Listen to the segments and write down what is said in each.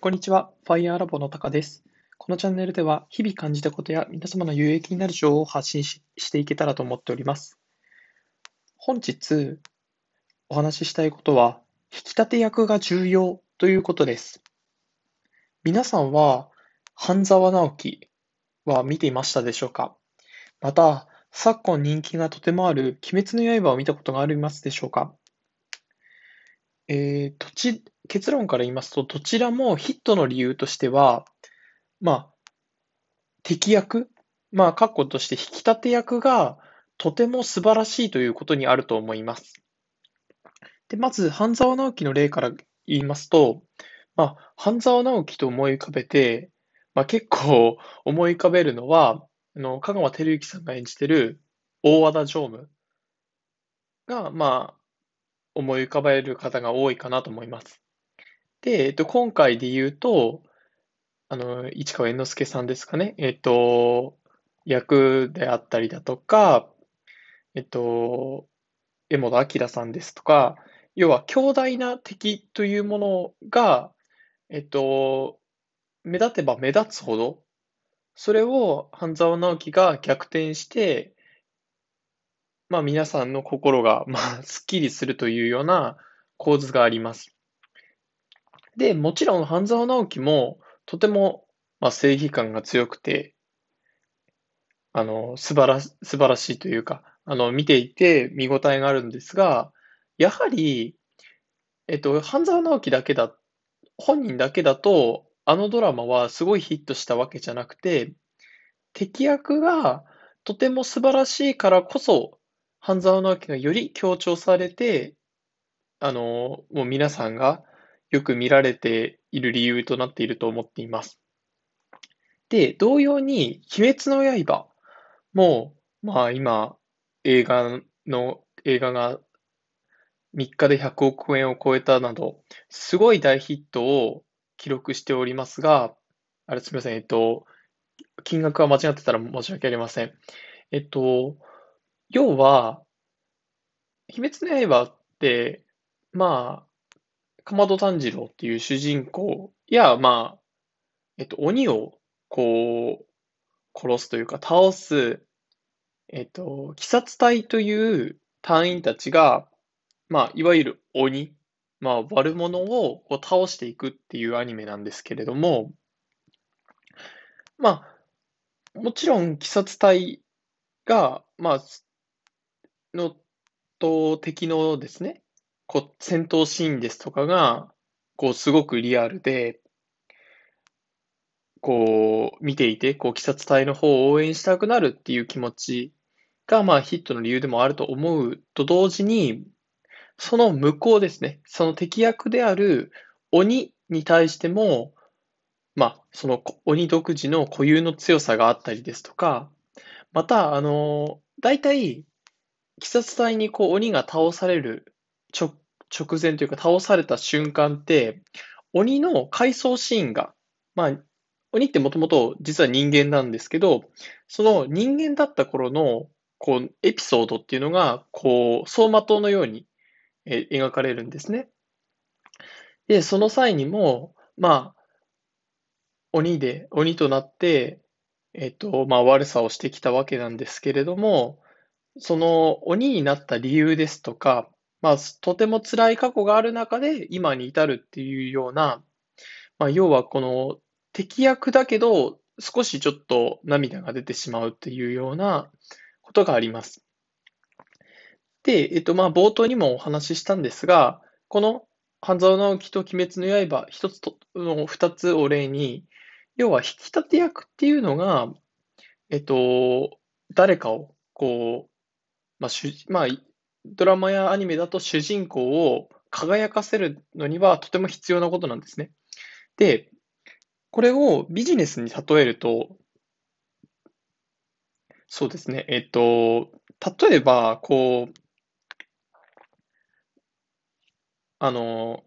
こんにちは。Fire Lab のタカです。このチャンネルでは、日々感じたことや皆様の有益になる情報を発信ししていけたらと思っております。本日、お話ししたいことは、引き立て役が重要ということです。皆さんは、半沢直樹は見ていましたでしょうか？また、昨今人気がとてもある鬼滅の刃を見たことがありますでしょうか？えー、どち、結論から言いますと、どちらもヒットの理由としては、まあ、敵役、まあ、括弧として引き立て役がとても素晴らしいということにあると思います。で、まず、半沢直樹の例から言いますと、まあ、半沢直樹と思い浮かべて、まあ、結構思い浮かべるのは、あの、香川照之さんが演じてる大和田常務が、まあ、思い浮かべる方が多いかなと思います。で、えっと、今回で言うと、あの、市川猿之助さんですかね。えっと、役であったりだとか、えっと、江本明さんですとか、要は強大な敵というものが、えっと、目立てば目立つほど、それを半沢直樹が逆転して、まあ皆さんの心が、まあ、すっきりするというような構図があります。で、もちろん半沢直樹もとても、まあ、正義感が強くて、あの、素晴ら、素晴らしいというか、あの、見ていて見応えがあるんですが、やはり、えっと、半沢直樹だけだ、本人だけだと、あのドラマはすごいヒットしたわけじゃなくて、敵役がとても素晴らしいからこそ、半沢直樹がより強調されて、あの、もう皆さんがよく見られている理由となっていると思っています。で、同様に、鬼滅の刃も、まあ今、映画の、映画が3日で100億円を超えたなど、すごい大ヒットを記録しておりますが、あれすみません、えっと、金額は間違ってたら申し訳ありません。えっと、要は、鬼滅の刃って、まあ、かまど炭治郎っていう主人公や、まあ、えっと、鬼を、こう、殺すというか、倒す、えっと、鬼殺隊という隊員たちが、まあ、いわゆる鬼、まあ、悪者をこう倒していくっていうアニメなんですけれども、まあ、もちろん、鬼殺隊が、まあ、の、と、敵のですね、こう、戦闘シーンですとかが、こう、すごくリアルで、こう、見ていて、こう、鬼殺隊の方を応援したくなるっていう気持ちが、まあ、ヒットの理由でもあると思うと同時に、その向こうですね、その敵役である鬼に対しても、まあ、その鬼独自の固有の強さがあったりですとか、また、あの、大体、鬼殺隊にこう鬼が倒される直直前というか倒された瞬間って、鬼の回想シーンが、まあ、鬼ってもともと実は人間なんですけど、その人間だった頃のこうエピソードっていうのが、こう、走馬灯のように描かれるんですね。で、その際にも、まあ、鬼で、鬼となって、えっと、まあ、悪さをしてきたわけなんですけれども、その鬼になった理由ですとか、まあ、とても辛い過去がある中で今に至るっていうような、まあ、要はこの敵役だけど少しちょっと涙が出てしまうっていうようなことがあります。で、えっと、まあ、冒頭にもお話ししたんですが、この半沢直樹と鬼滅の刃、一つとの二つを例に、要は引き立て役っていうのが、えっと、誰かをこう、まあ、主まあ、ドラマやアニメだと主人公を輝かせるのにはとても必要なことなんですね。で、これをビジネスに例えると、そうですね、えっと、例えば、こう、あの、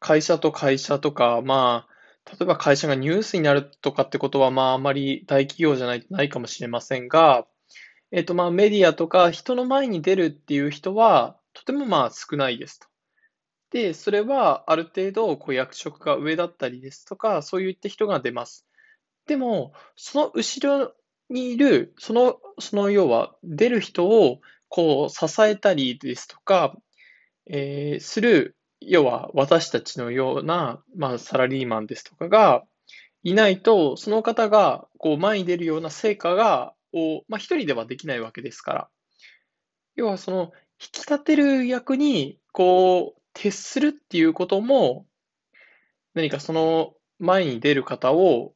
会社と会社とか、まあ、例えば会社がニュースになるとかってことは、まあ、あまり大企業じゃないないかもしれませんが、えっと、まあ、メディアとか人の前に出るっていう人は、とてもまあ少ないですと。で、それはある程度こう役職が上だったりですとか、そういった人が出ます。でも、その後ろにいる、その、その要は出る人をこう支えたりですとか、えー、する、要は私たちのような、まあ、サラリーマンですとかがいないと、その方がこう前に出るような成果が、をまあ、一人ではできないわけですから。要はその引き立てる役にこう徹するっていうことも、何かその前に出る方を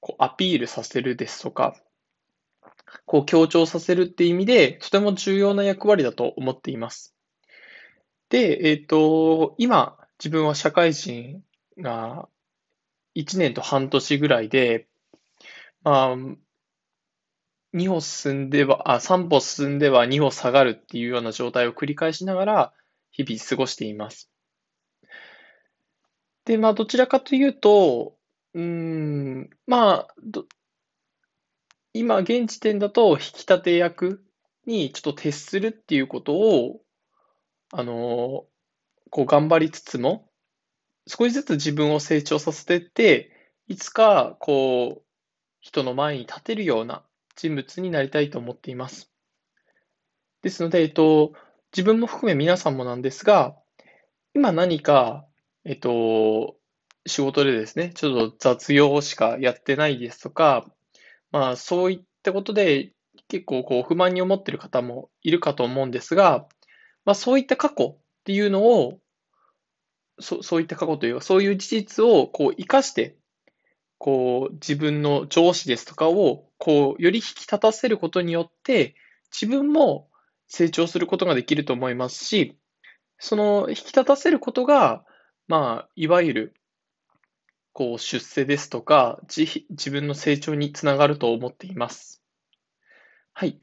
こうアピールさせるですとか、こう強調させるっていう意味で、とても重要な役割だと思っています。で、えっ、ー、と、今、自分は社会人が1年と半年ぐらいで、まあ、2歩進んでは、あ、3歩進んでは2歩下がるっていうような状態を繰り返しながら、日々過ごしています。で、まあ、どちらかというと、うん、まあ、今、現時点だと、引き立て役にちょっと徹するっていうことを、あの、こう頑張りつつも、少しずつ自分を成長させていって、いつか、こう、人の前に立てるような人物になりたいと思っています。ですので、えっと、自分も含め皆さんもなんですが、今何か、えっと、仕事でですね、ちょっと雑用しかやってないですとか、まあそういったことで結構こう不満に思っている方もいるかと思うんですが、まあそういった過去っていうのを、そそういった過去というか、そういう事実をこう生かして、こう自分の上司ですとかをこうより引き立たせることによって、自分も成長することができると思いますし、その引き立たせることが、まあ、いわゆる、こう、出世ですとか、自分の成長につながると思っています。はい。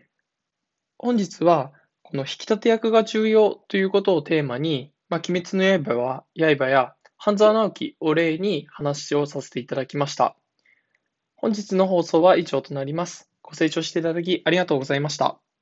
本日は、この引き立て役が重要ということをテーマに、まあ、鬼滅の刃は、刃や半沢直樹を例に話をさせていただきました。本日の放送は以上となります。ご清聴していただきありがとうございました。